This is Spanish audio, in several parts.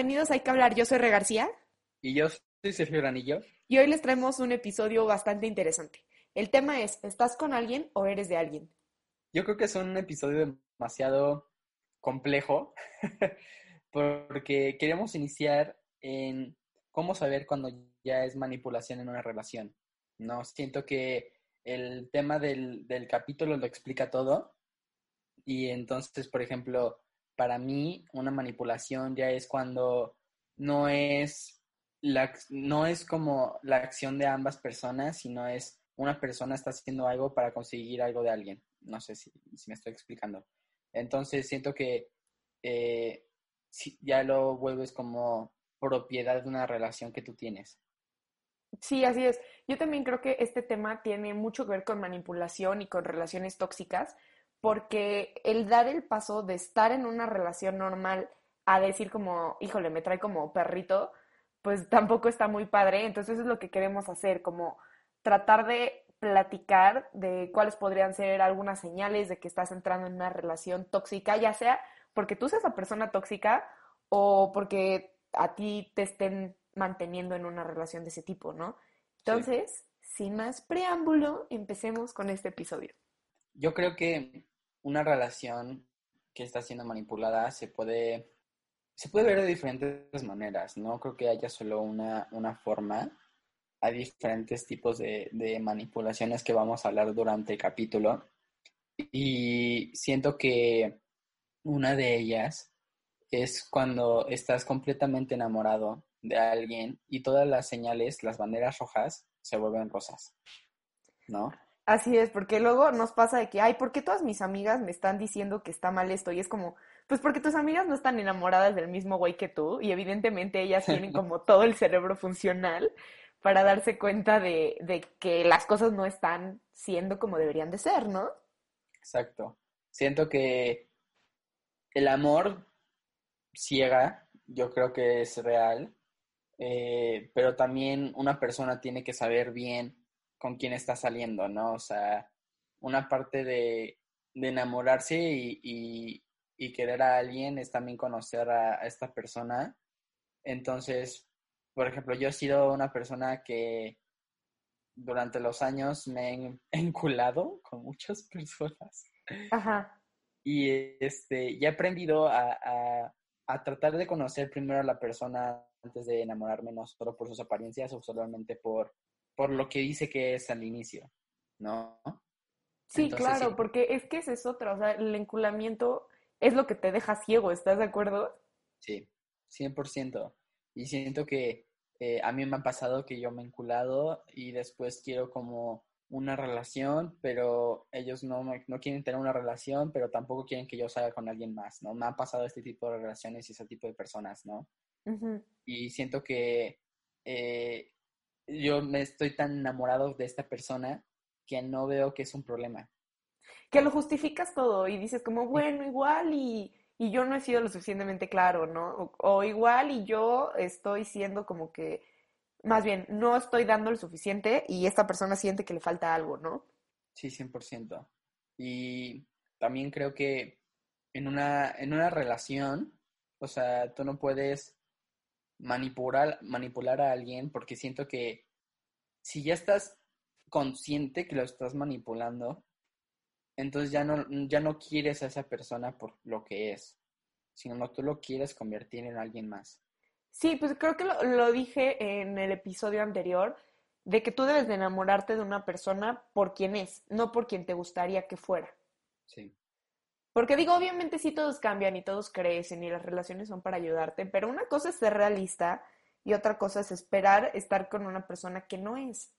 bienvenidos a Hay que hablar. Yo soy Re García. Y yo soy Sergio Granillo. Y hoy les traemos un episodio bastante interesante. El tema es, ¿estás con alguien o eres de alguien? Yo creo que es un episodio demasiado complejo porque queremos iniciar en cómo saber cuando ya es manipulación en una relación. No, siento que el tema del, del capítulo lo explica todo y entonces, por ejemplo, para mí una manipulación ya es cuando no es la, no es como la acción de ambas personas, sino es una persona está haciendo algo para conseguir algo de alguien. No sé si, me estoy explicando. Entonces siento que eh, ya lo vuelves como propiedad de una relación que tú tienes. Sí, así es. Yo también creo que este tema tiene mucho que ver con manipulación y con relaciones tóxicas, porque el dar el paso de estar en una relación normal a decir como, híjole, me trae como perrito, pues tampoco está muy padre. Entonces es lo que queremos hacer, como tratar de platicar de cuáles podrían ser algunas señales de que estás entrando en una relación tóxica, ya sea porque tú seas la persona tóxica o porque a ti te estén manteniendo en una relación de ese tipo, ¿no? Entonces, sin más preámbulo, empecemos con este episodio. Yo creo que una relación que está siendo manipulada se puede, se puede ver de diferentes maneras. No creo que haya solo una, una forma. Hay diferentes tipos de, de manipulaciones que vamos a hablar durante el capítulo. Y siento que una de ellas es cuando estás completamente enamorado de alguien y todas las señales, las banderas rojas, se vuelven rosas. ¿No? Así es, porque luego nos pasa de que, ay, ¿por qué todas mis amigas me están diciendo que está mal esto? Y es como, pues porque tus amigas no están enamoradas del mismo güey que tú y evidentemente ellas tienen como todo el cerebro funcional para darse cuenta de, de que las cosas no están siendo como deberían de ser, ¿no? Exacto. Siento que el amor ciega, yo creo que es real, eh, pero también una persona tiene que saber bien con quién está saliendo, ¿no? O sea, una parte de, enamorarse y, querer a alguien es también conocer a, esta persona. Entonces, por ejemplo, yo he sido una persona que durante los años me he enculado con muchas personas. Ajá. Y este, ya he aprendido a, a, tratar de conocer primero a la persona antes de enamorarme, no solo por sus apariencias o solamente por por lo que dice que es al inicio, ¿no? Sí, claro, porque es que ese es otro, o sea, el enculamiento es lo que te deja ciego, ¿estás de acuerdo? Sí, 100%. Y siento que eh, a mí me ha pasado que yo me he enculado y después quiero como una relación, pero ellos no, no quieren tener una relación, pero tampoco quieren que yo salga con alguien más, ¿no? Me han pasado este tipo de relaciones y ese tipo de personas, ¿no? Y siento que eh, yo me estoy tan enamorado de esta persona que no veo que es un problema. Que lo justificas todo y dices como, bueno, igual y, y yo no he sido lo suficientemente claro, ¿no? O, igual y yo estoy siendo como que, más bien, no estoy dando lo suficiente y esta persona siente que le falta algo, ¿no? Sí, 100%. Y también creo que en una, en una relación, o sea, tú no puedes manipular, manipular a alguien porque siento que si ya estás consciente que lo estás manipulando, entonces ya no, ya no quieres a esa persona por lo que es, sino tú lo quieres convertir en alguien más. Sí, pues creo que lo, lo dije en el episodio anterior, de que tú debes de enamorarte de una persona por quien es, no por quien te gustaría que fuera. Sí. Porque digo, obviamente sí todos cambian y todos crecen y las relaciones son para ayudarte, pero una cosa es ser realista y otra cosa es esperar estar con una persona que no es.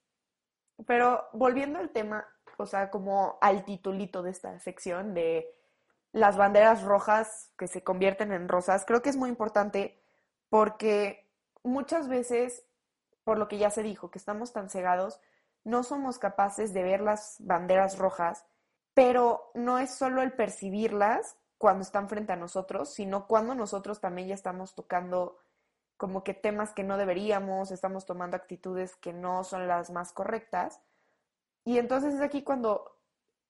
Pero volviendo al tema, o sea, como al titulito de esta sección de las banderas rojas que se convierten en rosas, creo que es muy importante porque muchas veces, por lo que ya se dijo, que estamos tan cegados, no somos capaces de ver las banderas rojas pero no es solo el percibirlas cuando están frente a nosotros, sino cuando nosotros también ya estamos tocando como que temas que no deberíamos, estamos tomando actitudes que no son las más correctas. Y entonces es aquí cuando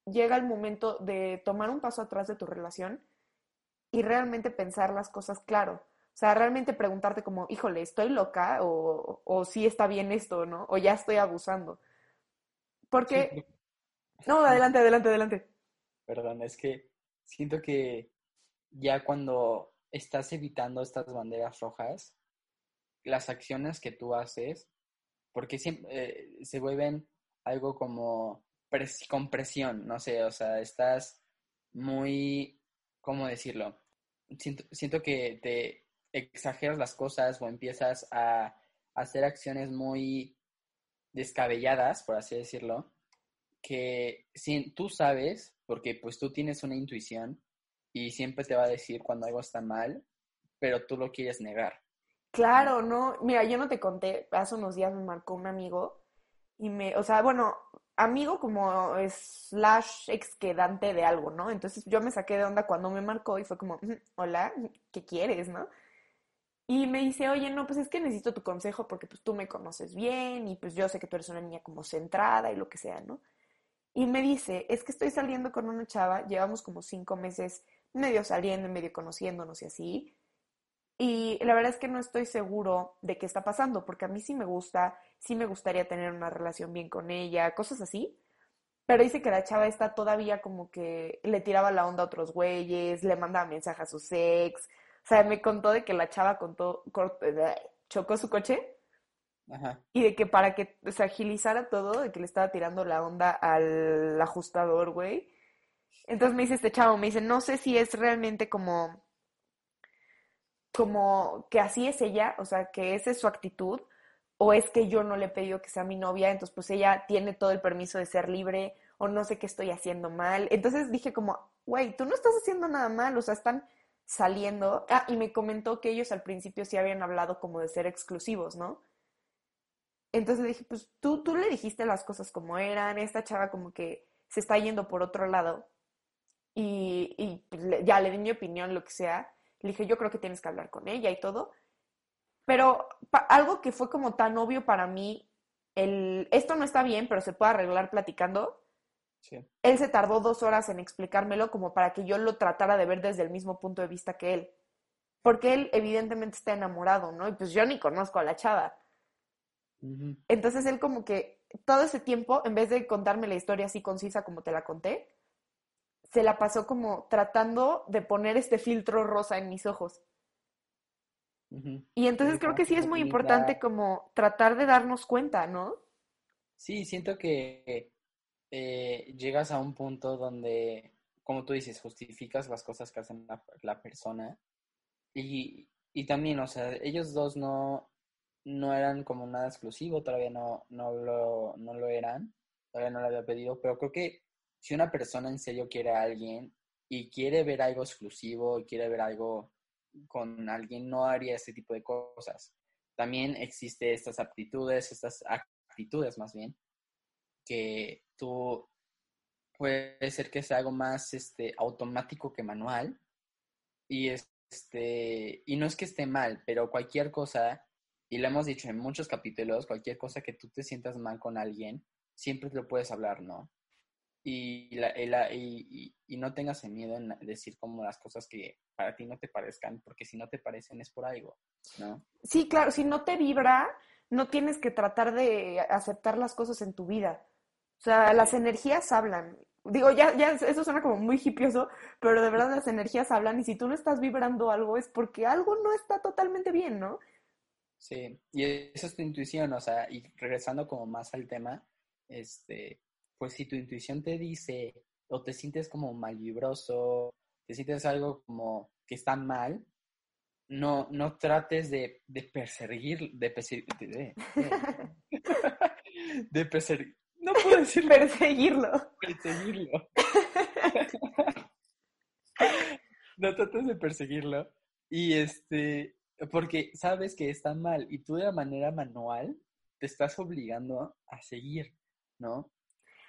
llega el momento de tomar un paso atrás de tu relación y realmente pensar las cosas claro. O sea, realmente preguntarte como, híjole, ¿estoy loca? O, o sí está bien esto, ¿no? O ya estoy abusando. Porque... No, adelante, adelante, adelante. Perdón, es que siento que ya cuando estás evitando estas banderas rojas, las acciones que tú haces, porque siempre eh, se vuelven algo como con presión, no sé, o sea, estás muy, ¿cómo decirlo? Siento, siento que te exageras las cosas o empiezas a hacer acciones muy descabelladas, por así decirlo, que si, tú sabes, porque pues tú tienes una intuición y siempre te va a decir cuando algo está mal, pero tú lo quieres negar. Claro, no, mira, yo no te conté, hace unos días me marcó un amigo y me, o sea, bueno, amigo como slash exquedante de algo, ¿no? Entonces yo me saqué de onda cuando me marcó y fue como, hola, ¿qué quieres, no? Y me dice, oye, no, pues es que necesito tu consejo porque pues tú me conoces bien y pues yo sé que tú eres una niña como centrada y lo que sea, ¿no? Y me dice, es que estoy saliendo con una chava, llevamos como cinco meses medio saliendo, medio conociéndonos y así. Y la verdad es que no estoy seguro de qué está pasando, porque a mí sí me gusta, sí me gustaría tener una relación bien con ella, cosas así. Pero dice que la chava está todavía como que le tiraba la onda a otros güeyes, le mandaba mensajes a su ex. O sea, me contó de que la chava contó, chocó su coche y de que para que se agilizara todo, de que le estaba tirando la onda al ajustador, güey. Entonces me dice este chavo, me dice, no sé si es realmente como, como que así es ella, o sea, que esa es su actitud, o es que yo no le he pedido que sea mi novia, entonces pues ella tiene todo el permiso de ser libre, o no sé qué estoy haciendo mal. Entonces dije como, güey, tú no estás haciendo nada mal, o sea, están saliendo. Ah, y me comentó que ellos al principio sí habían hablado como de ser exclusivos, ¿no? Entonces le dije, pues tú, tú le dijiste las cosas como eran, esta chava como que se está yendo por otro lado y, y pues, ya le di mi opinión, lo que sea. Le dije, yo creo que tienes que hablar con ella y todo. Pero algo que fue como tan obvio para mí, el, esto no está bien, pero se puede arreglar platicando. Sí. Él se tardó dos horas en explicármelo como para que yo lo tratara de ver desde el mismo punto de vista que él. Porque él evidentemente está enamorado, ¿no? Y pues yo ni conozco a la chava. Entonces él como que todo ese tiempo, en vez de contarme la historia así concisa como te la conté, se la pasó como tratando de poner este filtro rosa en mis ojos. Y entonces creo que sí es muy importante como tratar de darnos cuenta, ¿no? Sí, siento que eh, llegas a un punto donde, como tú dices, justificas las cosas que hacen la, persona. Y, y, también, o sea, ellos dos no, no eran como nada exclusivo, todavía no, no, lo, no lo eran, todavía no lo había pedido, pero creo que si una persona en serio quiere a alguien y quiere ver algo exclusivo y quiere ver algo con alguien, no haría este tipo de cosas. También existe estas aptitudes, estas actitudes más bien, que tú puede ser que sea algo más este, automático que manual. Y, este, y no es que esté mal, pero cualquier cosa y lo hemos dicho en muchos capítulos, cualquier cosa que tú te sientas mal con alguien, siempre lo puedes hablar, ¿no? Y, la, y, y, no tengas miedo en decir como las cosas que para ti no te parezcan, porque si no te parecen es por algo, ¿no? Sí, claro, si no te vibra, no tienes que tratar de aceptar las cosas en tu vida. O sea, las energías hablan. Digo, ya, ya eso suena como muy hipioso, pero de verdad las energías hablan y si tú no estás vibrando algo es porque algo no está totalmente bien, ¿no? Sí, y esa es tu intuición, o sea, y regresando como más al tema, este, pues si tu intuición te dice o te sientes como mal vibroso, te sientes algo como que está mal, no, no trates de, de perseguir, de perseguir, de, de, perseguir, no puedo decir perseguirlo. Perseguirlo. no trates de perseguirlo. Y este, porque sabes que está mal y tú de manera manual te estás obligando a seguir, ¿no?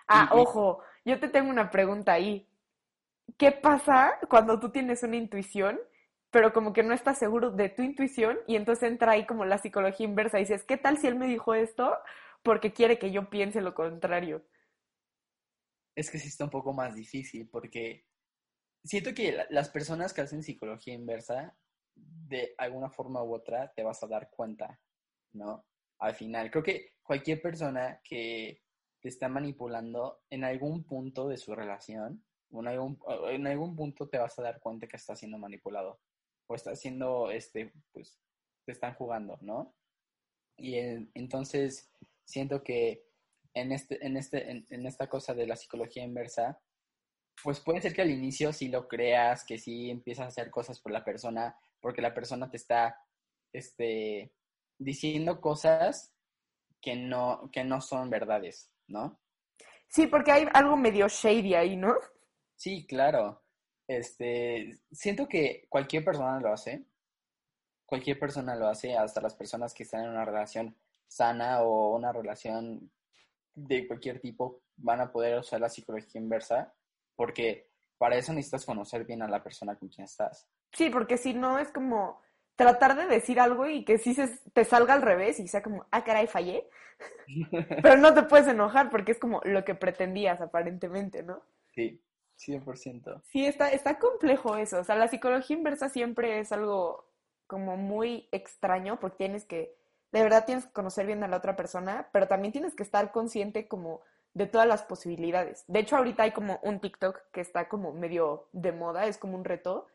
Ah, ojo, yo te tengo una pregunta ahí. ¿Qué pasa cuando tú tienes una intuición, pero como que no estás seguro de tu intuición y entonces entra ahí como la psicología inversa y dices, ¿qué tal si él me dijo esto porque quiere que yo piense lo contrario? Es que sí está un poco más difícil porque siento que las personas que hacen psicología inversa de alguna forma u otra te vas a dar cuenta, ¿no? Al final, creo que cualquier persona que te está manipulando en algún punto de su relación, en algún, punto te vas a dar cuenta que está siendo manipulado o está siendo, este, pues, te están jugando, ¿no? Y entonces siento que en, este, en, este, en, esta cosa de la psicología inversa, pues puede ser que al inicio sí lo creas, que sí empiezas a hacer cosas por la persona, porque la persona te está este, diciendo cosas que no, que no son verdades, ¿no? Sí, porque hay algo medio shady ahí, ¿no? Sí, claro. Este, siento que cualquier persona lo hace. Cualquier persona lo hace, hasta las personas que están en una relación sana o una relación de cualquier tipo van a poder usar la psicología inversa, porque para eso necesitas conocer bien a la persona con quien estás. Sí, porque si no es como tratar de decir algo y que sí se, te salga al revés y sea como, ah, caray, fallé. Pero no te puedes enojar porque es como lo que pretendías aparentemente, ¿no? Sí, 100%. Sí, está, está complejo eso. O sea, la psicología inversa siempre es algo como muy extraño porque tienes que de verdad tienes que conocer bien a la otra persona, pero también tienes que estar consciente como de todas las posibilidades. De hecho, ahorita hay como un TikTok que está como medio de moda, es como un reto,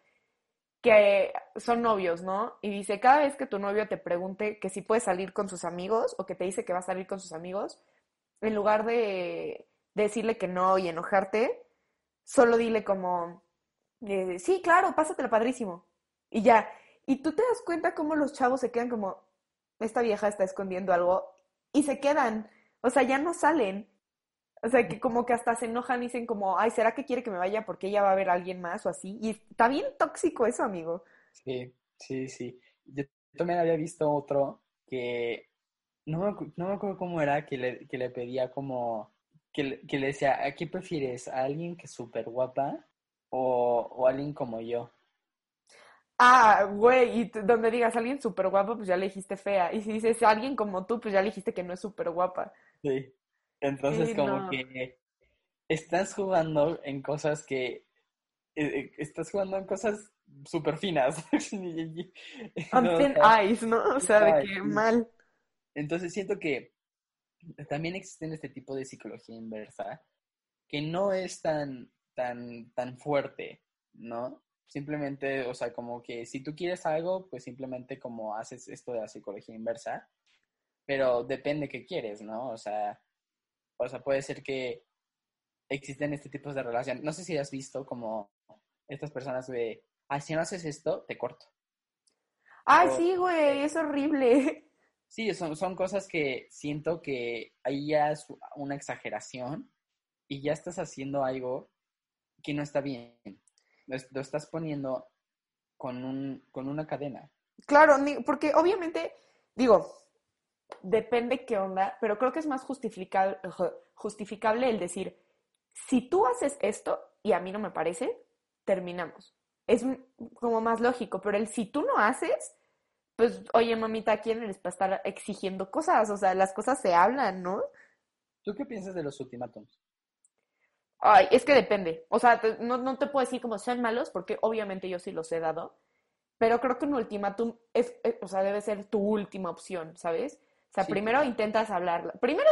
que son novios, ¿no? Y dice, cada vez que tu novio te pregunte que si puede salir con sus amigos o que te dice que va a salir con sus amigos, en lugar de, decirle que no y enojarte, solo dile como, eh, sí, claro, pásatelo padrísimo. Y ya. Y tú te das cuenta cómo los chavos se quedan como, esta vieja está escondiendo algo y se quedan, o sea, ya no salen. O sea, que como que hasta se enojan y dicen como, ay, ¿será que quiere que me vaya porque ella va a ver a alguien más o así? Y está bien tóxico eso, amigo. Sí, sí, sí. Yo también había visto otro que no me, no me acuerdo cómo era, que le, que le pedía como, que le, que le decía, ¿a qué prefieres? ¿A alguien que es súper guapa o, o alguien como yo? Ah, güey, y donde digas alguien súper guapo, pues ya le dijiste fea. Y si dices alguien como tú, pues ya le dijiste que no es súper guapa. Sí. Entonces, como que estás jugando en cosas que. Eh, eh, estás jugando en cosas súper finas. On thin ice, ¿no? O sea, de que mal. Entonces, siento que también existen este tipo de psicología inversa que no es tan, tan, tan fuerte, ¿no? Simplemente, o sea, como que si tú quieres algo, pues simplemente como haces esto de la psicología inversa, pero depende qué quieres, ¿no? O sea, o sea, puede ser que existen este tipo de relación. No sé si has visto como estas personas de, ah, si no haces esto, te corto. Ay, sí, güey, es horrible. Sí, son, son cosas que siento que ahí ya es una exageración y ya estás haciendo algo que no está bien lo estás poniendo con, un, con una cadena. Claro, porque obviamente, digo, depende qué onda, pero creo que es más justificable, justificable el decir, si tú haces esto y a mí no me parece, terminamos. Es como más lógico, pero el si tú no haces, pues, oye, mamita, ¿quién eres para estar exigiendo cosas? O sea, las cosas se hablan, ¿no? ¿Tú qué piensas de los ultimátums? Ay, es que depende. O sea, no, no, te puedo decir como sean malos, porque obviamente yo sí los he dado. Pero creo que un ultimátum es, eh, o sea, debe ser tu última opción, ¿sabes? O sea, primero intentas hablar. Primero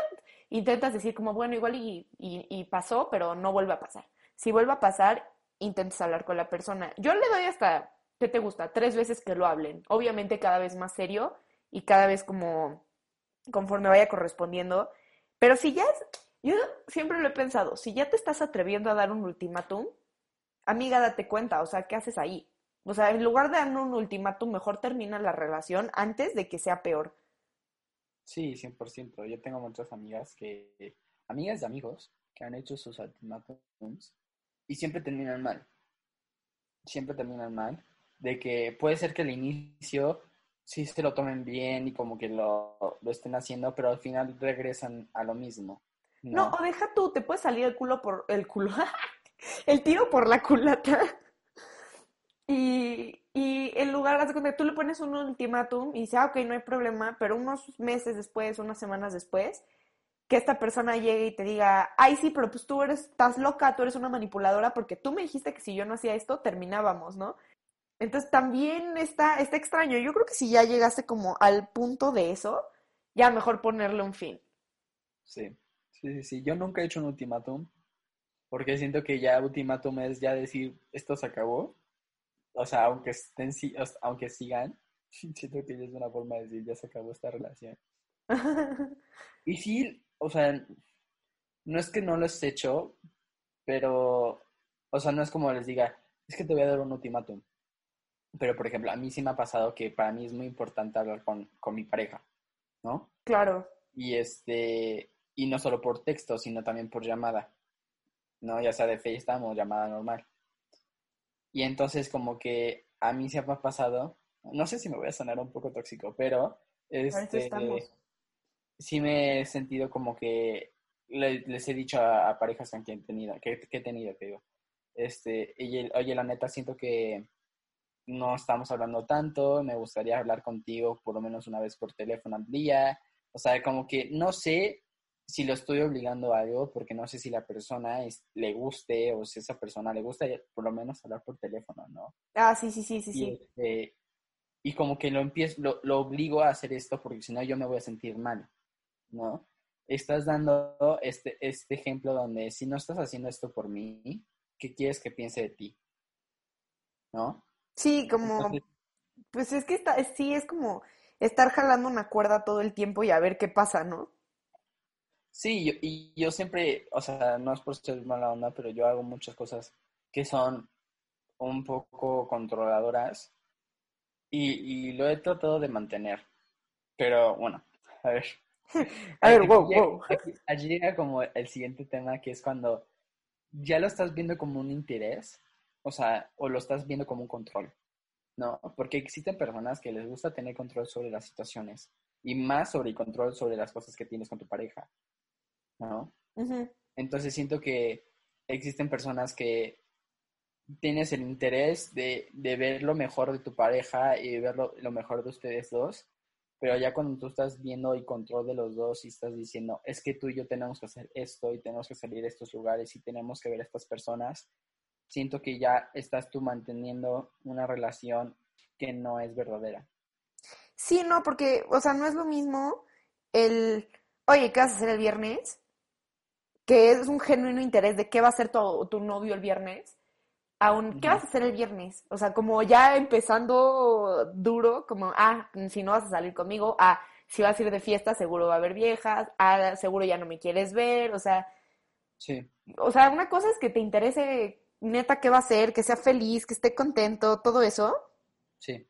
intentas decir como, bueno, igual y, y, y, pasó, pero no vuelve a pasar. Si vuelve a pasar, intentas hablar con la persona. Yo le doy hasta, ¿qué te gusta? Tres veces que lo hablen. Obviamente cada vez más serio y cada vez como conforme vaya correspondiendo. Pero si ya es yo siempre lo he pensado, si ya te estás atreviendo a dar un ultimátum, amiga, date cuenta, o sea, ¿qué haces ahí? O sea, en lugar de dar un ultimátum, mejor termina la relación antes de que sea peor. Sí, 100%. Yo tengo muchas amigas que, amigas de amigos, que han hecho sus ultimátums y siempre terminan mal. Siempre terminan mal. De que puede ser que al inicio sí se lo tomen bien y como que lo, lo estén haciendo, pero al final regresan a lo mismo. No. o deja tú, te puede salir el culo por el culo, el tiro por la culata. Y, y lugar de tú le pones un ultimátum y dice, ah, ok, no hay problema, pero unos meses después, unas semanas después, que esta persona llegue y te diga, ay, sí, pero pues tú eres, estás loca, tú eres una manipuladora porque tú me dijiste que si yo no hacía esto, terminábamos, ¿no? Entonces también está, está extraño. Yo creo que si ya llegaste como al punto de eso, ya mejor ponerle un fin. Sí, sí, sí, sí. Yo nunca he hecho un ultimátum, porque siento que ya ultimátum es ya decir, esto se acabó. O sea, aunque estén, aunque sigan, siento que ya es una forma de decir, ya se acabó esta relación. y sí, o sea, no es que no lo he hecho, pero, o sea, no es como les diga, es que te voy a dar un ultimátum. Pero, por ejemplo, a mí sí me ha pasado que para mí es muy importante hablar con, con mi pareja, ¿no? Claro. Y este, y no solo por texto, sino también por llamada, ¿no? Ya sea de FaceTime o llamada normal. Y entonces como que a mí se me ha pasado, no sé si me voy a sonar un poco tóxico, pero este, sí me he sentido como que les he dicho a, parejas con quien he tenido, que, he tenido, que digo, este, oye, la neta, siento que no estamos hablando tanto, me gustaría hablar contigo por lo menos una vez por teléfono al día, o sea, como que no sé si lo estoy obligando a algo, porque no sé si la persona le guste o si esa persona le gusta por lo menos hablar por teléfono, ¿no? Ah, sí, sí, sí, sí, y, sí. Este, y como que lo empiezo, lo, lo obligo a hacer esto porque si no yo me voy a sentir mal, ¿no? estás dando este, este ejemplo donde si no estás haciendo esto por mí, ¿qué quieres que piense de ti? ¿No? Sí, como, pues es que está, sí, es como estar jalando una cuerda todo el tiempo y a ver qué pasa, ¿no? Sí, y yo siempre, o sea, no es por ser mala onda, pero yo hago muchas cosas que son un poco controladoras y, y lo he tratado de mantener. Pero bueno, a ver, A ver, wow, wow. Allí llega como el siguiente tema, que es cuando ya lo estás viendo como un interés, o sea, o lo estás viendo como un control, ¿no? Porque existen personas que les gusta tener control sobre las situaciones y más sobre el control sobre las cosas que tienes con tu pareja, ¿no? Entonces siento que existen personas que tienes el interés de, de ver lo mejor de tu pareja y ver lo mejor de ustedes dos pero ya cuando tú estás viendo el control de los dos y estás diciendo, es que tú y yo tenemos que hacer esto y tenemos que salir a estos lugares y tenemos que ver a estas personas, siento que ya estás tú manteniendo una relación que no es verdadera. Sí, no, porque, o sea, no es lo mismo el, oye, ¿qué vas a hacer el viernes? Que es un genuino interés de qué va a hacer tu, tu novio el viernes, aún, ¿qué vas a hacer el viernes? O sea, como ya empezando duro, como, ah, si no vas a salir conmigo, ah, si vas a ir de fiesta, seguro va a haber viejas, ah, seguro ya no me quieres ver, o sea. Sí. O sea, una cosa es que te interese neta qué va a hacer, que sea feliz, que esté contento, todo eso. Sí.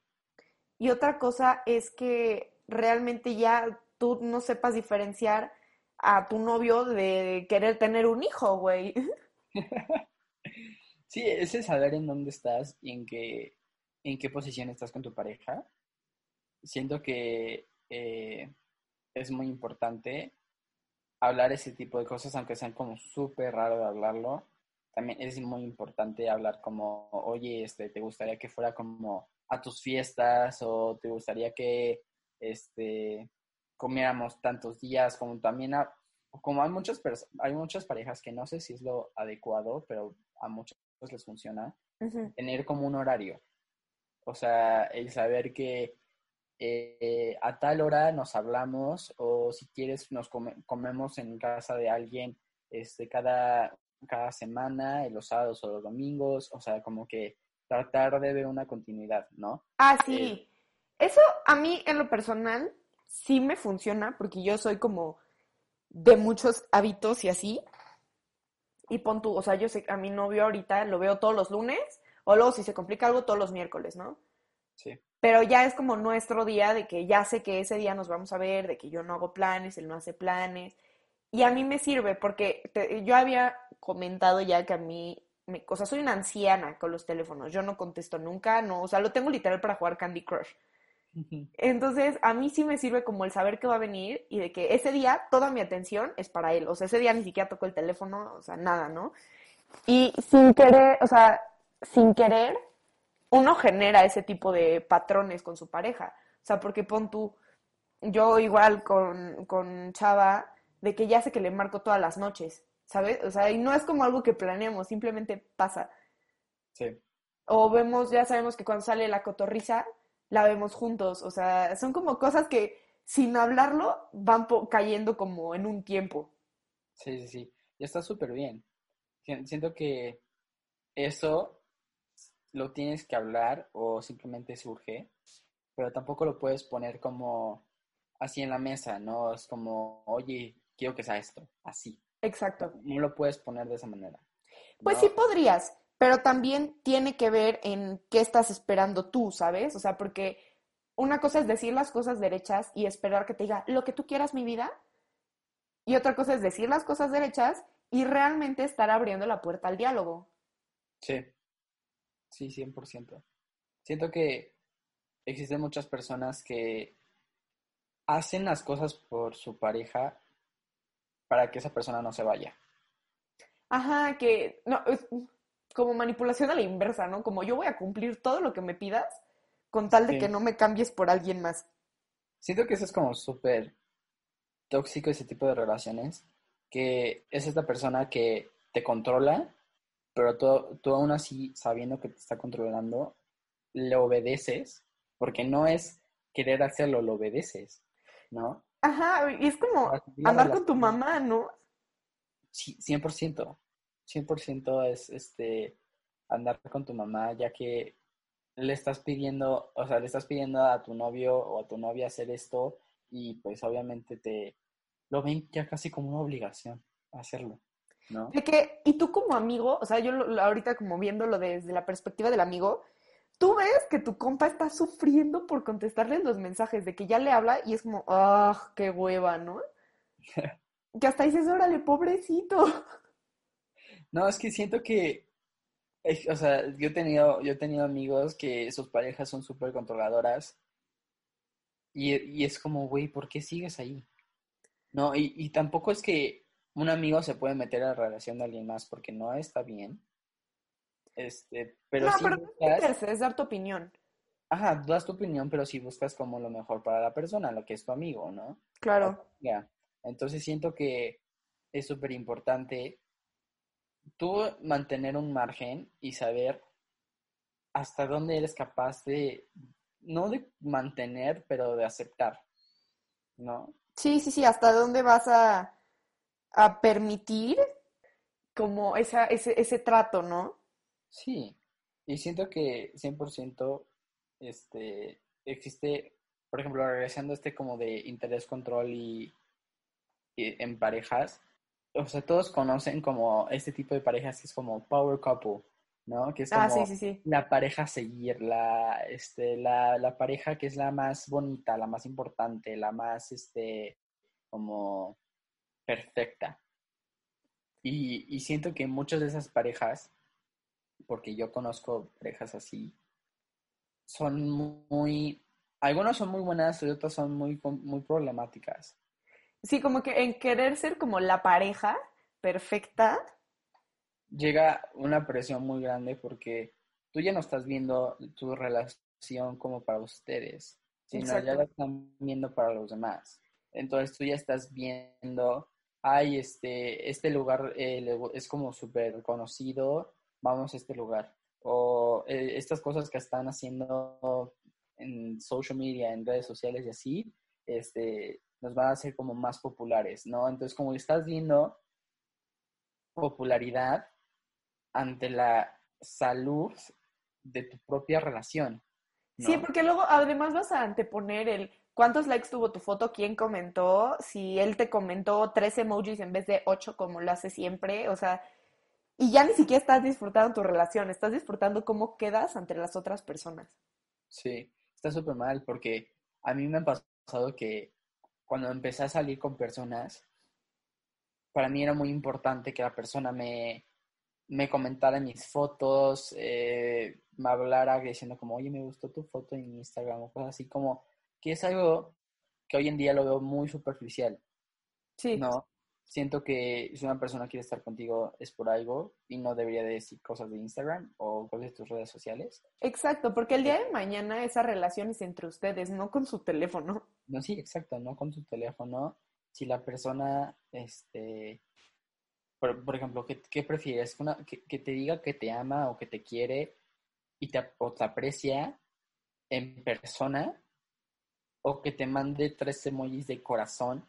Y otra cosa es que realmente ya tú no sepas diferenciar a tu novio de querer tener un hijo, güey. Sí, ese saber en dónde estás y en qué, en qué posición estás con tu pareja. Siento que eh, es muy importante hablar ese tipo de cosas, aunque sean como súper raro de hablarlo. También es muy importante hablar como, oye, este, ¿te gustaría que fuera como a tus fiestas o te gustaría que este, comiéramos tantos días? Como también, como hay muchas, hay muchas parejas que no sé si es lo adecuado, pero a muchas pues, les funciona, tener como un horario. O sea, el saber que eh, a tal hora nos hablamos o si quieres nos comemos en casa de alguien este, cada, cada semana, los sábados o los domingos, o sea, como que tratar de ver una continuidad, ¿no? Ah, sí. Eh, Eso a mí en lo personal sí me funciona porque yo soy como de muchos hábitos y así. Y pon tú, o sea, yo sé, a mi novio ahorita lo veo todos los lunes, o luego si se complica algo, todos los miércoles, ¿no? Sí. Pero ya es como nuestro día de que ya sé que ese día nos vamos a ver, de que yo no hago planes, él no hace planes. Y a mí me sirve porque yo había comentado ya que a mí, me, o sea, soy una anciana con los teléfonos. Yo no contesto nunca, no, o sea, lo tengo literal para jugar Candy Crush. Entonces, a mí sí me sirve como el saber que va a venir y de que ese día toda mi atención es para él. O sea, ese día ni siquiera toco el teléfono, o sea, nada, ¿no? Y sin querer, o sea, sin querer, uno genera ese tipo de patrones con su pareja. O sea, porque pon tú, yo igual con, con Chava, de que ya sé que le marco todas las noches, ¿sabes? O sea, y no es como algo que planeamos, simplemente pasa. Sí. O vemos, ya sabemos que cuando sale la cotorriza, la vemos juntos. O sea, son como cosas que sin hablarlo van cayendo como en un tiempo. Sí, sí, sí. Y está súper bien. Siento que eso lo tienes que hablar o simplemente surge, pero tampoco lo puedes poner como así en la mesa, ¿no? Es como, oye, quiero que sea esto, así. Exacto. No lo puedes poner de esa manera. Pues sí podrías, pero también tiene que ver en qué estás esperando tú, ¿sabes? O sea, porque una cosa es decir las cosas derechas y esperar que te diga lo que tú quieras, mi vida. Y otra cosa es decir las cosas derechas y realmente estar abriendo la puerta al diálogo. Sí, sí, 100%. Siento que existen muchas personas que hacen las cosas por su pareja para que esa persona no se vaya. Ajá, que no, como manipulación a la inversa, ¿no? Como yo voy a cumplir todo lo que me pidas con tal de que no me cambies por alguien más. Siento que eso es como súper tóxico ese tipo de relaciones, que es esta persona que te controla, pero tú, tú aún así, sabiendo que te está controlando, le obedeces, porque no es querer hacerlo, lo obedeces, ¿no? Ajá, y es como andar con tu mamá, ¿no? Sí, 100%. 100% es este andar con tu mamá, ya que le estás pidiendo, o sea, le estás pidiendo a tu novio o a tu novia hacer esto y pues obviamente te lo ven ya casi como una obligación hacerlo, ¿no? De que, y tú como amigo, o sea, yo ahorita como viéndolo desde la perspectiva del amigo, tú ves que tu compa está sufriendo por contestarle los mensajes, de que ya le habla y es como, ah, qué hueva, ¿no? que hasta dices, órale, pobrecito. No, es que siento que, o sea, yo he tenido, yo he tenido amigos que sus parejas son súper controladoras y, y, es como, güey, ¿por qué sigues ahí? No, y, y tampoco es que un amigo se puede meter a la relación de alguien más porque no está bien. Este, pero no, pero buscas, es dar tu opinión. Ajá, das tu opinión, pero si buscas como lo mejor para la persona, lo que es tu amigo, ¿no? Claro. Ya. Entonces siento que es súper importante tú mantener un margen y saber hasta dónde eres capaz de, no de mantener, pero de aceptar, ¿no? Sí, sí, sí, hasta dónde vas a, a permitir como esa, ese, ese trato, ¿no? Sí, y siento que 100% este, existe, por ejemplo, regresando este como de interés, control y, en parejas, o sea, todos conocen como este tipo de parejas que es como power couple, ¿no? Que es ah, como sí, la pareja a seguir, la, este, la, la pareja que es la más bonita, la más importante, la más, este, como perfecta. Y, y siento que muchas de esas parejas porque yo conozco parejas así, son muy, algunas son muy buenas y otras son muy, muy problemáticas. Sí, como que en querer ser como la pareja perfecta. Llega una presión muy grande porque tú ya no estás viendo tu relación como para ustedes, sino ya la están viendo para los demás. Entonces tú ya estás viendo, ay, este, este lugar eh, es como súper conocido vamos a este lugar. O eh, estas cosas que están haciendo en social media, en redes sociales y así, este, nos van a hacer como más populares, ¿no? Entonces, como estás viendo popularidad ante la salud de tu propia relación. Sí, porque luego además vas a anteponer el cuántos likes tuvo tu foto, quién comentó, si él te comentó tres emojis en vez de ocho como lo hace siempre, o sea, y ya ni siquiera estás disfrutando tu relación, estás disfrutando cómo quedas ante las otras personas. Sí, está súper mal porque a mí me ha pasado que cuando empecé a salir con personas, para mí era muy importante que la persona me, me comentara mis fotos, eh, me hablara diciendo como, oye, me gustó tu foto en Instagram o cosas así como, que es algo que hoy en día lo veo muy superficial. Sí. ¿No? siento que si una persona quiere estar contigo es por algo y no debería decir cosas de Instagram o cosas de tus redes sociales. Exacto, porque el día de mañana esa relación es entre ustedes, no con su teléfono. No, sí, exacto, no con su teléfono. Si la persona, este, por, ejemplo, ¿qué, prefieres? Una, que, que, te diga que te ama o que te quiere y te, o te aprecia en persona o que te mande tres emojis de corazón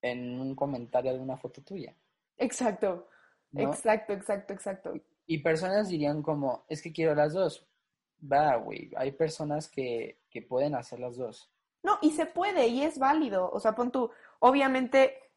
en un comentario de una foto tuya. Exacto, exacto, exacto, exacto. Y personas dirían como, es que quiero las dos. Va, güey, hay personas que, que pueden hacer las dos. No, y se puede, y es válido. O sea, pon tú, obviamente,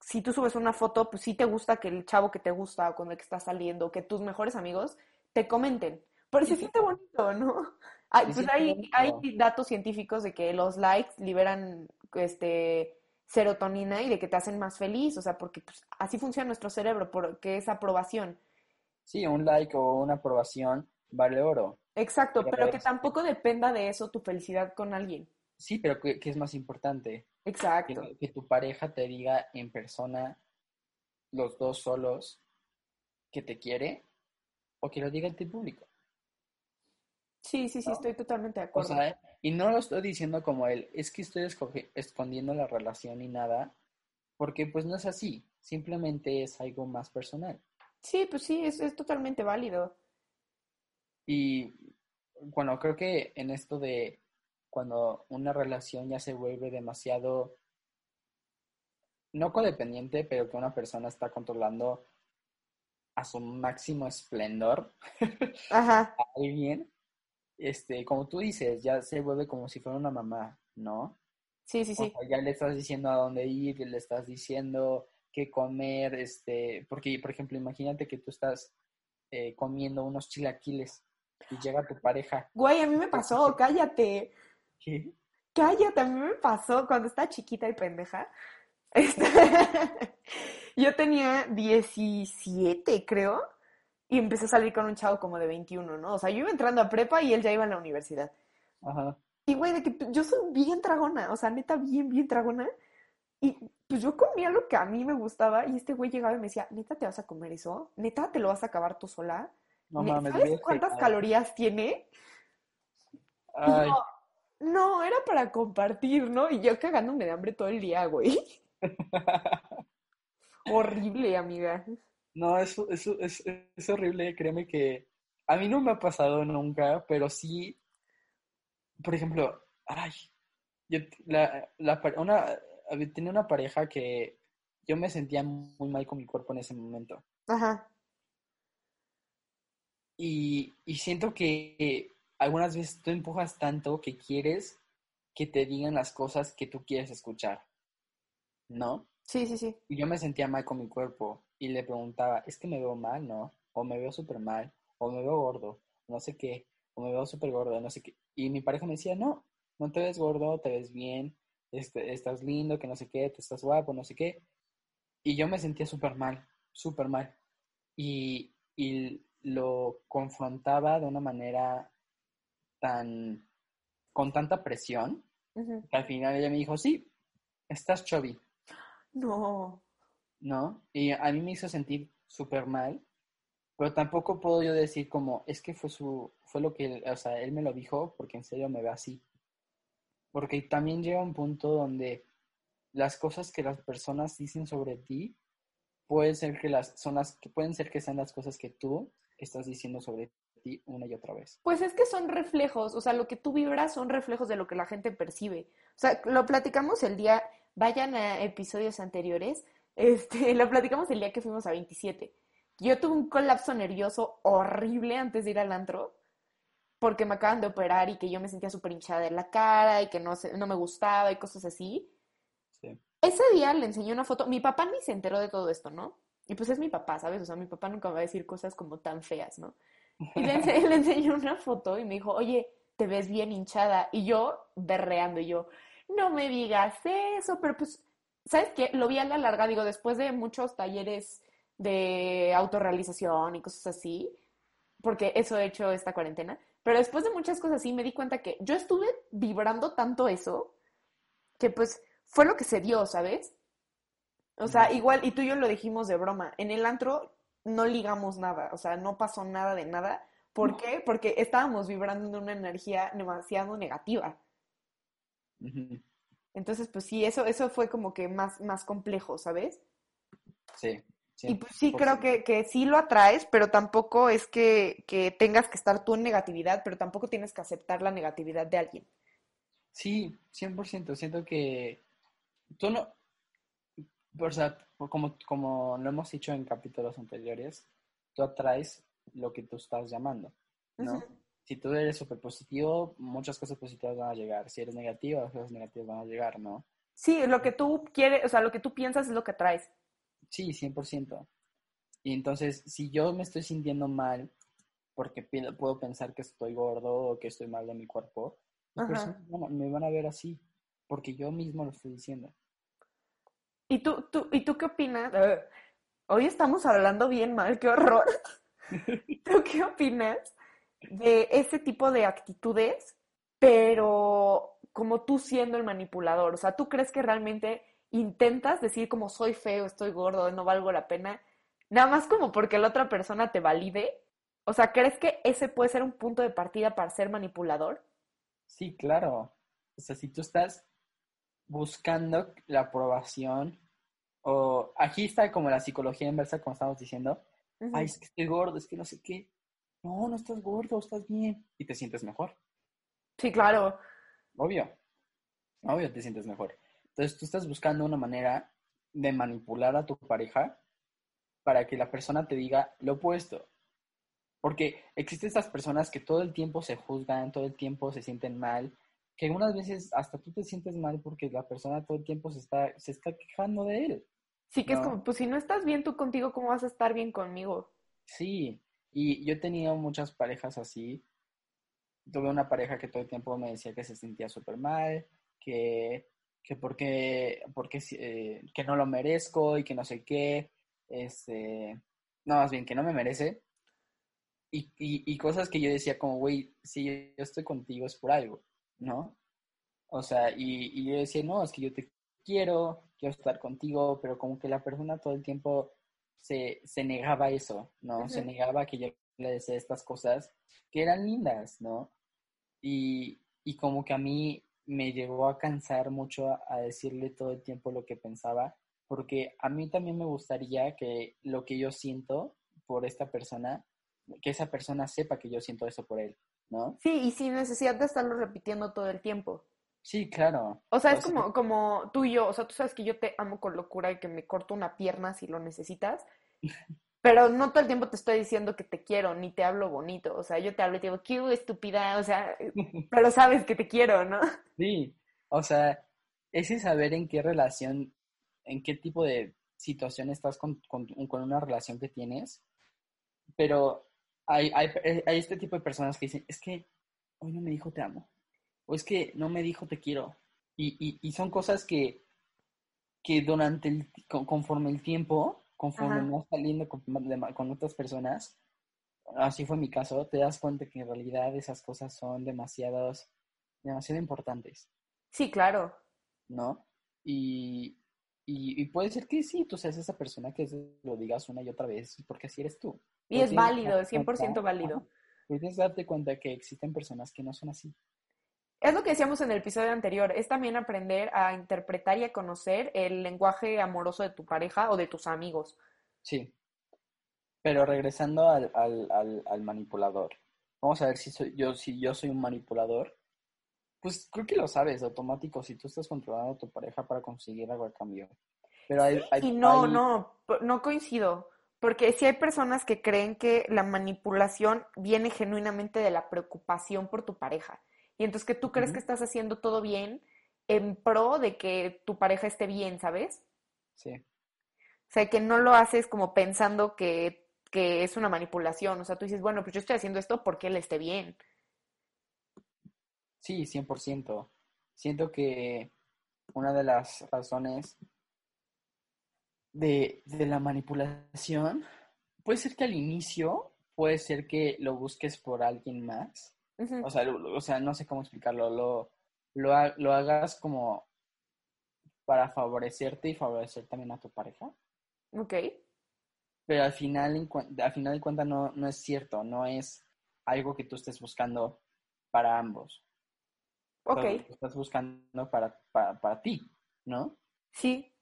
si tú subes una foto, pues sí te gusta que el chavo que te gusta o con el que estás saliendo, que tus mejores amigos te comenten. Pero se siente bonito, ¿no? pues hay, hay datos científicos de que los likes liberan este serotonina y de que te hacen más feliz, o sea, porque pues, así funciona nuestro cerebro, porque es aprobación. Sí, un like o una aprobación vale oro. Exacto, pero, que tampoco dependa de eso tu felicidad con alguien. Sí, pero ¿qué, es más importante? Exacto. Que, tu pareja te diga en persona, los dos solos, que te quiere, o que lo diga en público. Sí, sí, sí, estoy totalmente de acuerdo. y no lo estoy diciendo como él, es que estoy escondiendo la relación y nada, porque pues no es así, simplemente es algo más personal. Sí, pues sí, es, es totalmente válido. Y bueno, creo que en esto de cuando una relación ya se vuelve demasiado, no codependiente, pero que una persona está controlando a su máximo esplendor Ajá. a alguien, este, como tú dices, ya se vuelve como si fuera una mamá, ¿no? Sí, sí, sí. ya le estás diciendo a dónde ir, le estás diciendo qué comer, este, porque, por ejemplo, imagínate que tú estás eh, comiendo unos chilaquiles y llega tu pareja. Güey, a mí me pasó, cállate. ¿Qué? Cállate, a mí me pasó cuando estaba chiquita y pendeja. Este, yo tenía 17, creo y empecé a salir con un chavo como de 21, ¿no? O sea, yo iba entrando a prepa y él ya iba a la universidad. Ajá. Y, güey, de que yo soy bien tragona, o sea, neta, bien, bien tragona. Y pues yo comía lo que a mí me gustaba y este güey llegaba y me decía, neta, ¿te vas a comer eso? ¿Neta, te lo vas a acabar tú sola? No mames, ¿Sabes cuántas calorías tiene? Ay. No, era para compartir, ¿no? Y yo cagándome de hambre todo el día, güey. Horrible, amiga. No, eso, eso es, es horrible, créeme que a mí no me ha pasado nunca, pero sí, por ejemplo, ay, yo la, la, una, tenía una pareja que yo me sentía muy mal con mi cuerpo en ese momento. Ajá. Y, y siento que algunas veces tú empujas tanto que quieres que te digan las cosas que tú quieres escuchar, ¿no? Sí, sí, sí. Y yo me sentía mal con mi cuerpo y le preguntaba, es que me veo mal, ¿no? O me veo súper mal, o me veo gordo, no sé qué, o me veo súper gordo, no sé qué. Y mi pareja me decía, no, no te ves gordo, te ves bien, este, estás lindo, que no sé qué, te estás guapo, no sé qué. Y yo me sentía súper mal, súper mal. Y, y lo confrontaba de una manera tan, con tanta presión, que al final ella me dijo, sí, estás chubby. No. ¿no? Y a mí me hizo sentir súper mal, pero tampoco puedo yo decir como, es que fue su, fue lo que, o sea, él me lo dijo porque en serio me ve así. Porque también llega un punto donde las cosas que las personas dicen sobre ti pueden ser que las son las que pueden ser que sean las cosas que tú estás diciendo sobre ti una y otra vez. Pues es que son reflejos, o sea, lo que tú vibras son reflejos de lo que la gente percibe. O sea, lo platicamos el día, vayan a episodios anteriores, este, lo platicamos el día que fuimos a 27. Yo tuve un colapso nervioso horrible antes de ir al antro, porque me acaban de operar y que yo me sentía súper hinchada en la cara y que no, no me gustaba y cosas así. Ese día le enseñé una foto. Mi papá ni se enteró de todo esto, ¿no? Y pues es mi papá, ¿sabes? O sea, mi papá nunca va a decir cosas como tan feas, ¿no? Y le, le enseñé una foto y me dijo, oye, te ves bien hinchada. Y yo berreando, y yo, no me digas eso, pero pues ¿sabes qué? Lo vi a la larga, digo, después de muchos talleres de autorrealización y cosas así, porque eso he hecho esta cuarentena, pero después de muchas cosas así me di cuenta que yo estuve vibrando tanto eso, que pues fue lo que se dio, ¿sabes? O sea, igual, y tú y yo lo dijimos de broma, en el antro no ligamos nada, o sea, no pasó nada de nada. ¿Por qué? Porque estábamos vibrando en una energía demasiado negativa. Entonces, pues sí, eso, eso fue como que más, más complejo, ¿sabes? Sí. y pues sí, creo que, que, sí lo atraes, pero tampoco es que, que, tengas que estar tú en negatividad, pero tampoco tienes que aceptar la negatividad de alguien. Sí, 100%. Siento que tú no, o sea, como, como lo hemos dicho en capítulos anteriores, tú atraes lo que tú estás llamando, ¿no? Si tú eres súper positivo, muchas cosas positivas van a llegar. Si eres negativo, las cosas negativas van a llegar, ¿no? Sí, lo que tú quieres, o sea, lo que tú piensas es lo que atraes. Sí, 100%. Y entonces, si yo me estoy sintiendo mal porque puedo pensar que estoy gordo o que estoy mal de mi cuerpo, me van a ver así, porque yo mismo lo estoy diciendo. ¿Y tú, tú, ¿y tú qué opinas? Hoy estamos hablando bien mal, qué horror. ¿Tú qué opinas de ese tipo de actitudes, pero como tú siendo el manipulador? O sea, ¿tú crees que realmente intentas decir como soy feo, estoy gordo, no valgo la pena, nada más como porque la otra persona te valide? O sea, ¿crees que ese puede ser un punto de partida para ser manipulador? Sí, claro. O sea, si tú estás buscando la aprobación, o aquí está como la psicología inversa, como estamos diciendo, ay, es que estoy gordo, es que no sé qué. No, no estás gordo, estás bien. Y te sientes mejor. Sí, claro. Obvio. Obvio te sientes mejor. Entonces tú estás buscando una manera de manipular a tu pareja para que la persona te diga lo opuesto. Porque existen estas personas que todo el tiempo se juzgan, todo el tiempo se sienten mal, que algunas veces hasta tú te sientes mal porque la persona todo el tiempo se está, se está quejando de él. Sí, que es como, pues si no estás bien tú contigo, ¿cómo vas a estar bien conmigo? Sí, y yo he tenido muchas parejas así. Tuve una pareja que todo el tiempo me decía que se sentía súper mal, que que porque, porque eh, que no lo merezco y que no sé qué, este, no, más bien que no me merece. Y, y, cosas que yo decía como, güey, si yo estoy contigo es por algo, ¿no? O sea, y, y yo decía, no, es que yo te quiero, quiero estar contigo, pero como que la persona todo el tiempo se, se negaba eso, ¿no? Se negaba que yo le decía estas cosas que eran lindas, ¿no? Y, y como que a mí me llegó a cansar mucho a, decirle todo el tiempo lo que pensaba, porque a mí también me gustaría que lo que yo siento por esta persona, que esa persona sepa que yo siento eso por él, ¿no? Sí, y sin necesidad de estarlo repitiendo todo el tiempo. Sí, claro. O sea, es como, como tú y yo, o sea, tú sabes que yo te amo con locura y que me corto una pierna si lo necesitas, pero no todo el tiempo te estoy diciendo que te quiero, ni te hablo bonito. O sea, yo te hablo y te digo, qué estúpida, o sea, pero sabes que te quiero, ¿no? Sí, o sea, ese saber en qué relación, en qué tipo de situación estás con, una relación que tienes, pero hay, hay, hay, este tipo de personas que dicen, es que hoy no me dijo te amo, o es que no me dijo te quiero, y, y, y son cosas que, que durante el, conforme el tiempo conforme vas saliendo con, otras personas, así fue mi caso, te das cuenta que en realidad esas cosas son demasiados, demasiado importantes. Sí, claro. ¿No? Y, y, puede ser que sí, tú seas esa persona que lo digas una y otra vez, porque así eres tú. Y es válido, 100% válido. Puedes darte cuenta que existen personas que no son así. Es lo que decíamos en el episodio anterior, es también aprender a interpretar y a conocer el lenguaje amoroso de tu pareja o de tus amigos. Sí. Pero regresando al, al, al, manipulador, vamos a ver si soy yo, si yo soy un manipulador. Pues creo que lo sabes, automático, si tú estás controlando a tu pareja para conseguir algo a cambio. Pero hay, y no, no, no coincido. Porque si hay personas que creen que la manipulación viene genuinamente de la preocupación por tu pareja. Y entonces que tú crees que estás haciendo todo bien en pro de que tu pareja esté bien, ¿sabes? Sí. O sea, que no lo haces como pensando que, es una manipulación. O sea, tú dices, bueno, pues yo estoy haciendo esto porque él esté bien. Sí, 100%. Siento que una de las razones de, de, la manipulación puede ser que al inicio puede ser que lo busques por alguien más o, sea, o sea, no sé cómo explicarlo. Lo, lo, lo hagas como para favorecerte y favorecer también a tu pareja. Ok. Pero al final, al final de cuentas no, no es cierto, no es algo que tú estés buscando para ambos. Ok. estás buscando para, para, para ti, ¿no? Sí.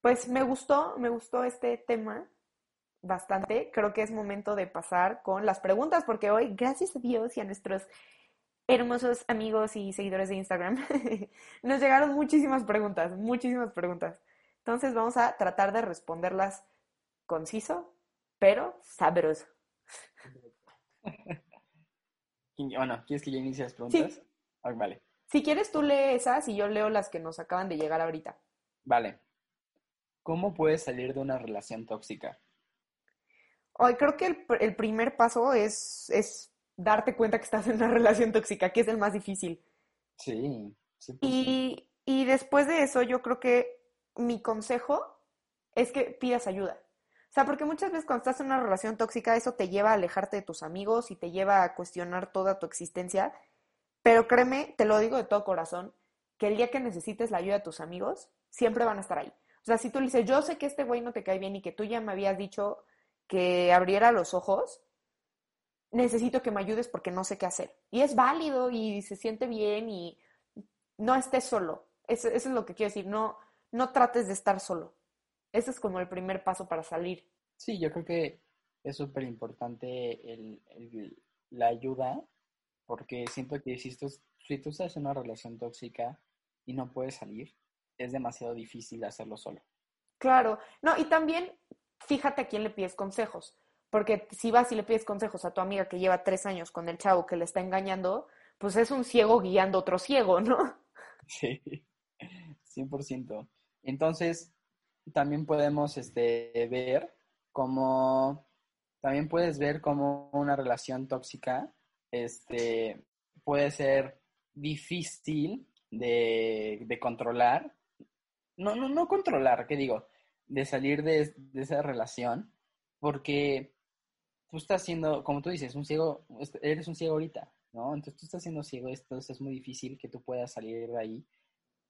Pues me gustó, me gustó este tema bastante. Creo que es momento de pasar con las preguntas, porque hoy, gracias a Dios y a nuestros hermosos amigos y seguidores de Instagram, nos llegaron muchísimas preguntas, muchísimas preguntas. Entonces vamos a tratar de responderlas conciso, pero sabroso. Bueno, ¿quieres que yo inicie las preguntas? Sí. vale. Si quieres, tú lee esas y yo leo las que nos acaban de llegar ahorita. Vale. ¿Cómo puedes salir de una relación tóxica? Hoy creo que el, primer paso es, es, darte cuenta que estás en una relación tóxica, que es el más difícil. Sí. Y, y después de eso, yo creo que mi consejo es que pidas ayuda. O sea, porque muchas veces cuando estás en una relación tóxica, eso te lleva a alejarte de tus amigos y te lleva a cuestionar toda tu existencia. Pero créeme, te lo digo de todo corazón, que el día que necesites la ayuda de tus amigos, siempre van a estar ahí. O sea, si tú le dices, yo sé que este güey no te cae bien y que tú ya me habías dicho que abriera los ojos, necesito que me ayudes porque no sé qué hacer. Y es válido y se siente bien y no estés solo. Eso, es lo que quiero decir, no, no trates de estar solo. Ese es como el primer paso para salir. Sí, yo creo que es súper importante la ayuda porque siento que si si tú estás en una relación tóxica y no puedes salir, es demasiado difícil hacerlo solo. Claro, no, y también fíjate a quién le pides consejos, porque si vas y le pides consejos a tu amiga que lleva tres años con el chavo que le está engañando, pues es un ciego guiando otro ciego, ¿no? Sí, 100%. Entonces, también podemos este, ver cómo, también puedes ver cómo una relación tóxica este, puede ser difícil de, de controlar. No, no, no controlar, ¿qué digo? de salir de, esa relación porque tú estás siendo, como tú dices, un ciego, eres un ciego ahorita, ¿no? Entonces tú estás siendo ciego, entonces es muy difícil que tú puedas salir de ahí.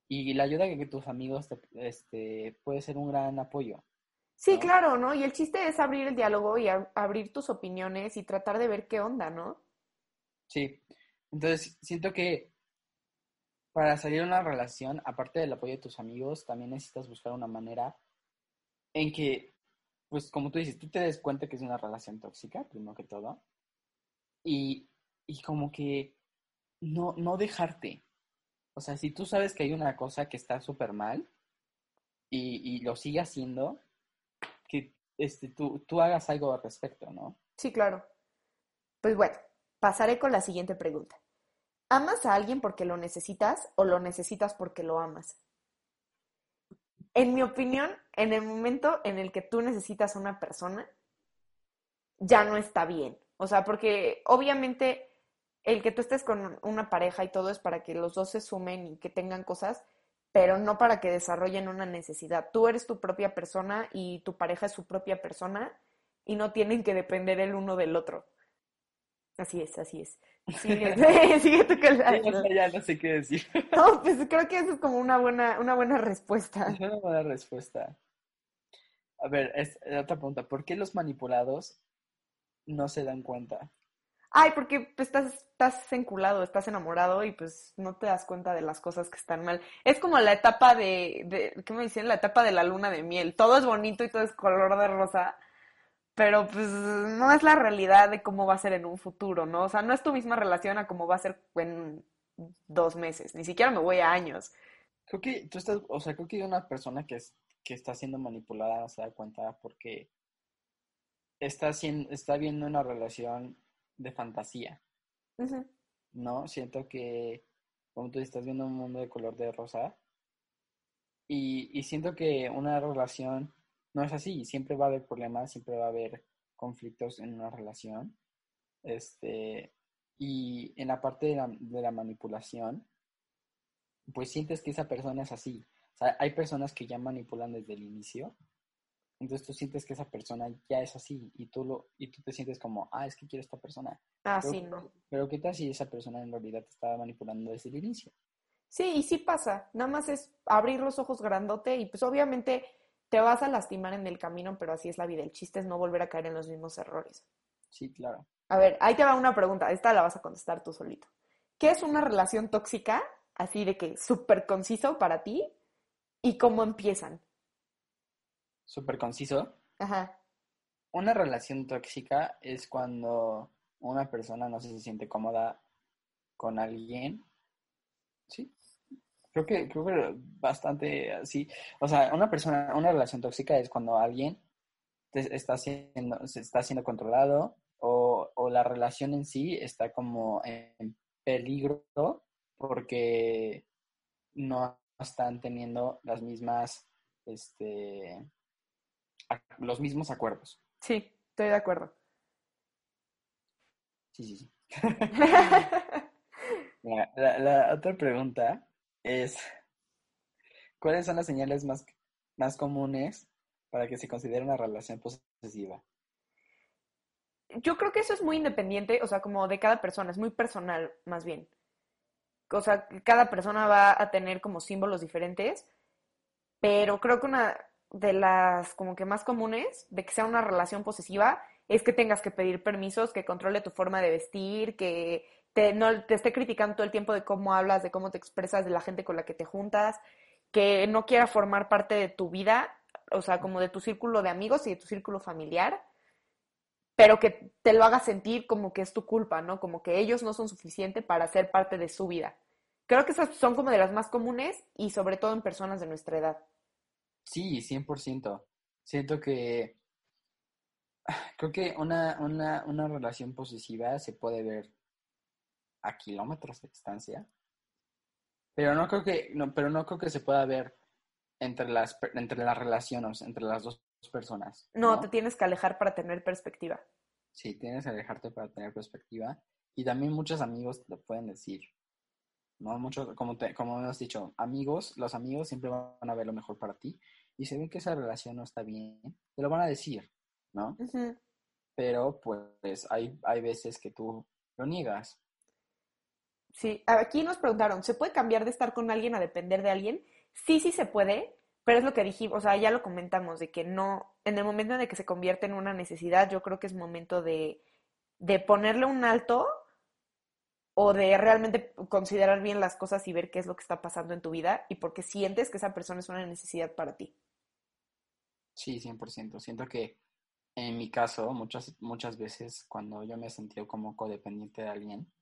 Y la ayuda que, tus amigos te, este, puede ser un gran apoyo. Sí, claro, ¿no? Y el chiste es abrir el diálogo y abrir tus opiniones y tratar de ver qué onda, ¿no? Sí. Entonces, siento que para salir de una relación, aparte del apoyo de tus amigos, también necesitas buscar una manera en que, pues como tú dices, tú te des cuenta que es una relación tóxica, primero que todo, y, y como que no, no dejarte. O sea, si tú sabes que hay una cosa que está súper mal y, y, lo sigue haciendo, que este, tú, tú hagas algo al respecto, ¿no? Sí, claro. Pues bueno, pasaré con la siguiente pregunta. ¿Amas a alguien porque lo necesitas o lo necesitas porque lo amas? en mi opinión, en el momento en el que tú necesitas a una persona, ya no está bien. O sea, porque obviamente el que tú estés con una pareja y todo es para que los dos se sumen y que tengan cosas, pero no para que desarrollen una necesidad. Tú eres tu propia persona y tu pareja es su propia persona y no tienen que depender el uno del otro. Así es, así es. Sigue, Ya no sé qué decir. No, pues creo que eso es como una buena, una buena respuesta. Es una buena respuesta. A ver, es, otra pregunta. ¿Por qué los manipulados no se dan cuenta? Ay, porque pues, estás, estás enculado, estás enamorado y pues no te das cuenta de las cosas que están mal. Es como la etapa de, de ¿qué me dicen? La etapa de la luna de miel. Todo es bonito y todo es color de rosa pero pues no es la realidad de cómo va a ser en un futuro, ¿no? O sea, no es tu misma relación a cómo va a ser en dos meses, ni siquiera me voy a años. Creo que tú estás, o sea, creo que hay una persona que, es, que está siendo manipulada no se da cuenta porque está, siendo, está viendo una relación de fantasía, ¿no? Siento que, como tú estás viendo un mundo de color de rosa y, y siento que una relación no es así, siempre va a haber problemas, siempre va a haber conflictos en una relación. Este, y en la parte de la, manipulación, pues sientes que esa persona es así. O sea, hay personas que ya manipulan desde el inicio. Entonces tú sientes que esa persona ya es así y tú, lo, y tú te sientes como, ah, es que quiero esta persona. Ah, sí, no. Pero ¿qué tal si esa persona en realidad te estaba manipulando desde el inicio? Sí, y sí pasa. Nada más es abrir los ojos grandote y pues obviamente te vas a lastimar en el camino, pero así es la vida. El chiste es no volver a caer en los mismos errores. Sí, claro. A ver, ahí te va una pregunta. Esta la vas a contestar tú solito. ¿Qué es una relación tóxica? Así de que súper conciso para ti. ¿Y cómo empiezan? súper conciso. Ajá. Una relación tóxica es cuando una persona no se siente cómoda con alguien. Sí. Creo que, creo que bastante así. O sea, una persona, una relación tóxica es cuando alguien está siendo, se está siendo controlado o, o la relación en sí está como en peligro porque no están teniendo las mismas, este, los mismos acuerdos. Sí, estoy de acuerdo. Sí, sí, sí. la, otra pregunta es, ¿cuáles son las señales más, más comunes para que se considere una relación posesiva? Yo creo que eso es muy independiente, o sea, como de cada persona, es muy personal más bien. O sea, cada persona va a tener como símbolos diferentes, pero creo que una de las como que más comunes de que sea una relación posesiva es que tengas que pedir permisos, que controle tu forma de vestir, que te, no, te esté criticando todo el tiempo de cómo hablas, de cómo te expresas, de la gente con la que te juntas, que no quiera formar parte de tu vida, o sea, como de tu círculo de amigos y de tu círculo familiar, pero que te lo haga sentir como que es tu culpa, ¿no? Como que ellos no son suficientes para ser parte de su vida. Creo que esas son como de las más comunes y sobre todo en personas de nuestra edad. Sí, 100%. Siento que creo que una, una, una relación posesiva se puede ver a kilómetros de distancia. Pero no creo que, no, pero no creo que se pueda ver entre las, entre las relaciones, entre las dos personas. No, te tienes que alejar para tener perspectiva. Sí, tienes que alejarte para tener perspectiva. Y también muchos amigos te pueden decir, ¿no? Muchos, como, te, como hemos dicho, amigos, los amigos siempre van a ver lo mejor para ti. Y si ven que esa relación no está bien, te lo van a decir, ¿no? Pero pues hay, hay veces que tú lo niegas. Sí, aquí nos preguntaron, ¿se puede cambiar de estar con alguien a depender de alguien? Sí, sí se puede, pero es lo que dijimos, o sea, ya lo comentamos, de que no, en el momento en el que se convierte en una necesidad, yo creo que es momento de, de ponerle un alto o de realmente considerar bien las cosas y ver qué es lo que está pasando en tu vida y porque sientes que esa persona es una necesidad para ti. Sí, 100%. Siento que en mi caso, muchas, muchas veces cuando yo me he sentido como codependiente de alguien,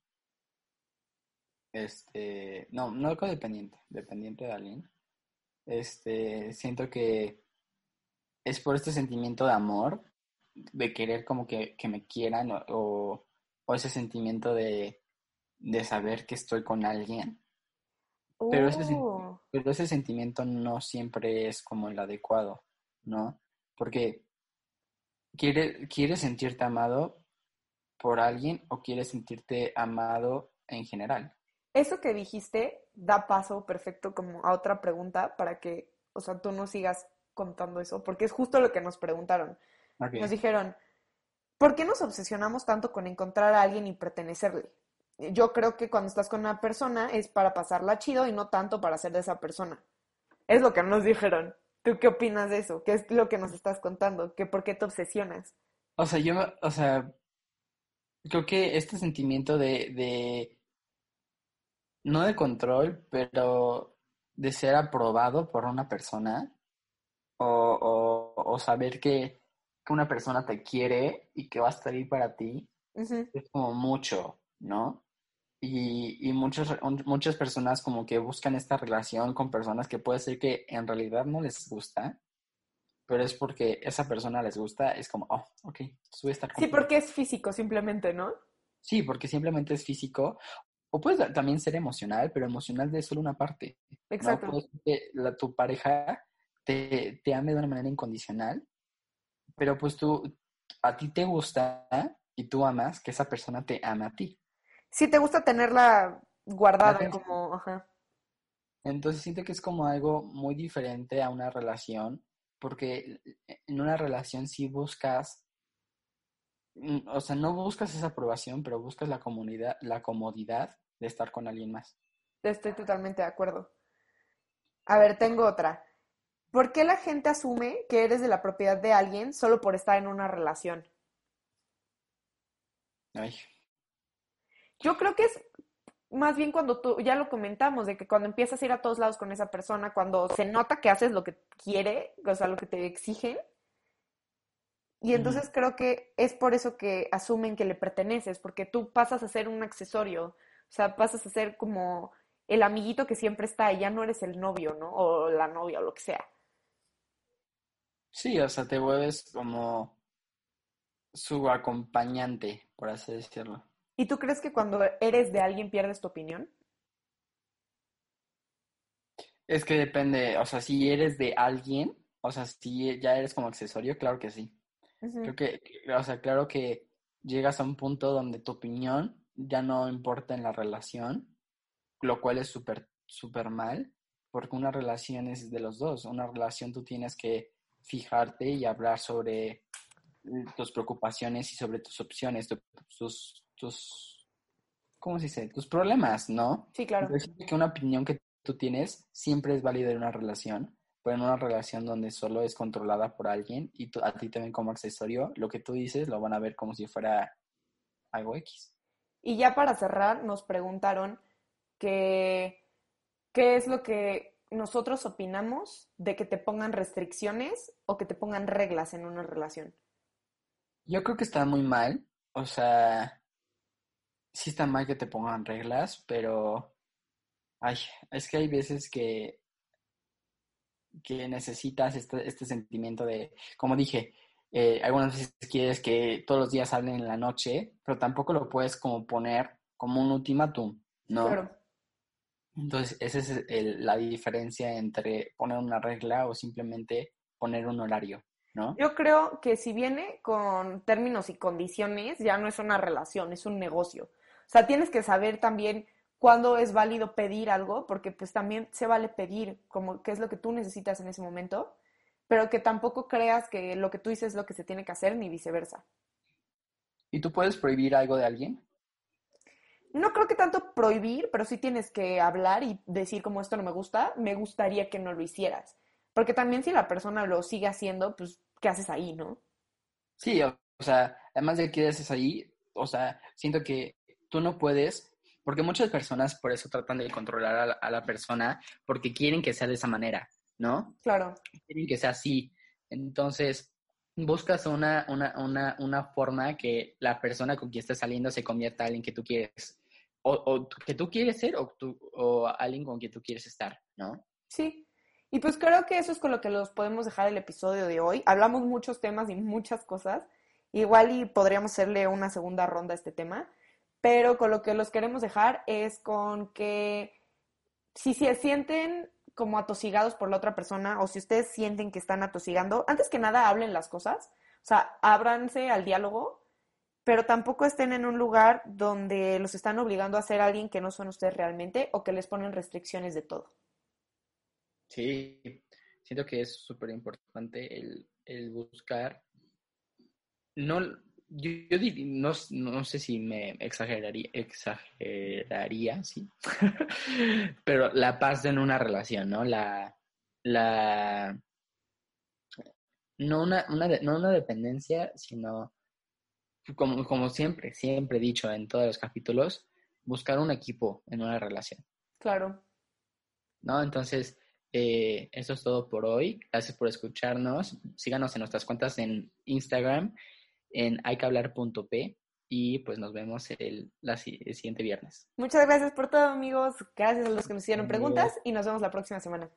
este, no, no codependiente, dependiente de alguien, este, siento que es por este sentimiento de amor, de querer como que, me quieran o, ese sentimiento de, saber que estoy con alguien. Pero, ese, oh. pero ese sentimiento no siempre es como el adecuado, ¿no? Porque quiere, quieres sentirte amado por alguien o quieres sentirte amado en general. Eso que dijiste da paso perfecto como a otra pregunta para que, o sea, tú no sigas contando eso, porque es justo lo que nos preguntaron. Nos dijeron, ¿por qué nos obsesionamos tanto con encontrar a alguien y pertenecerle? Yo creo que cuando estás con una persona es para pasarla chido y no tanto para ser de esa persona. Es lo que nos dijeron. ¿Tú qué opinas de eso? ¿Qué es lo que nos estás contando? ¿Que ¿Por qué te obsesionas? O sea, yo, o sea, creo que este sentimiento de, de no de control, pero de ser aprobado por una persona o, o, saber que, una persona te quiere y que va a estar ahí para ti, es como mucho, ¿no? Y, y muchas, muchas personas como que buscan esta relación con personas que puede ser que en realidad no les gusta, pero es porque esa persona les gusta, es como, oh, ok, voy a estar Sí, porque es físico simplemente, ¿no? Sí, porque simplemente es físico. O puede también ser emocional, pero emocional de solo una parte. Exacto. que la, tu pareja te, te ame de una manera incondicional, pero pues tú, a ti te gusta y tú amas que esa persona te ama a ti. Sí, te gusta tenerla guardada como, ajá. Entonces siento que es como algo muy diferente a una relación, porque en una relación sí buscas, o sea, no buscas esa aprobación, pero buscas la comunidad, la comodidad de estar con alguien más. Estoy totalmente de acuerdo. A ver, tengo otra. ¿Por qué la gente asume que eres de la propiedad de alguien solo por estar en una relación? Ay. Yo creo que es más bien cuando tú, ya lo comentamos, de que cuando empiezas a ir a todos lados con esa persona, cuando se nota que haces lo que quiere, o sea, lo que te exigen, y entonces creo que es por eso que asumen que le perteneces, porque tú pasas a ser un accesorio, o sea, pasas a ser como el amiguito que siempre está y ya no eres el novio, ¿no? O la novia o lo que sea. Sí, o sea, te vuelves como su acompañante, por así decirlo. ¿Y tú crees que cuando eres de alguien pierdes tu opinión? Es que depende, o sea, si eres de alguien, o sea, si ya eres como accesorio, claro que sí. Creo que, o sea, claro que llegas a un punto donde tu opinión ya no importa en la relación, lo cual es súper, súper mal, porque una relación es de los dos. Una relación tú tienes que fijarte y hablar sobre tus preocupaciones y sobre tus opciones, tus, tus, ¿cómo se dice? Tus problemas, ¿no? Sí, claro. que una opinión que tú tienes siempre es válida en una relación, pero en una relación donde solo es controlada por alguien y a ti también como accesorio, lo que tú dices lo van a ver como si fuera algo X. Y ya para cerrar, nos preguntaron que qué es lo que nosotros opinamos de que te pongan restricciones o que te pongan reglas en una relación. Yo creo que está muy mal. O sea, sí está mal que te pongan reglas, pero ay, es que hay veces que, que necesitas este, este sentimiento de, como dije, eh, algunas veces quieres que todos los días hablen en la noche, pero tampoco lo puedes como poner como un ultimátum, ¿no? Claro. Entonces, esa es la diferencia entre poner una regla o simplemente poner un horario. ¿No? Yo creo que si viene con términos y condiciones, ya no es una relación, es un negocio. O sea, tienes que saber también cuándo es válido pedir algo, porque pues también se vale pedir como qué es lo que tú necesitas en ese momento, pero que tampoco creas que lo que tú dices es lo que se tiene que hacer, ni viceversa. ¿Y tú puedes prohibir algo de alguien? no creo que tanto prohibir, pero sí tienes que hablar y decir como esto no me gusta, me gustaría que no lo hicieras. Porque también si la persona lo sigue haciendo, pues, ¿qué haces ahí, no? Sí, o, sea, además de que haces ahí, o sea, siento que tú no puedes, porque muchas personas por eso tratan de controlar a la, persona, porque quieren que sea de esa manera, ¿no? Claro. Quieren que sea así. Entonces, buscas una, una, una, una forma que la persona con quien estás saliendo se convierta en alguien que tú quieres o, que tú quieres ser o, o alguien con quien tú quieres estar, ¿no? Sí. Y pues creo que eso es con lo que los podemos dejar el episodio de hoy. Hablamos muchos temas y muchas cosas. Igual y podríamos hacerle una segunda ronda a este tema. Pero con lo que los queremos dejar es con que si se sienten como atosigados por la otra persona o si ustedes sienten que están atosigando, antes que nada hablen las cosas. O sea, ábranse al diálogo pero tampoco estén en un lugar donde los están obligando a ser alguien que no son ustedes realmente o que les ponen restricciones de todo. Sí, siento que es súper importante el, buscar. No, yo, no, no, sé si me exageraría, exageraría, sí, pero la paz en una relación, ¿no? La, la, no una, una, no una dependencia, sino como, como siempre, siempre he dicho en todos los capítulos, buscar un equipo en una relación. Claro. ¿No? Entonces, eh, eso es todo por hoy. Gracias por escucharnos. Síganos en nuestras cuentas en Instagram, en hayquehablar.p y pues nos vemos el, el siguiente viernes. Muchas gracias por todo, amigos. Gracias a los que nos hicieron preguntas y nos vemos la próxima semana.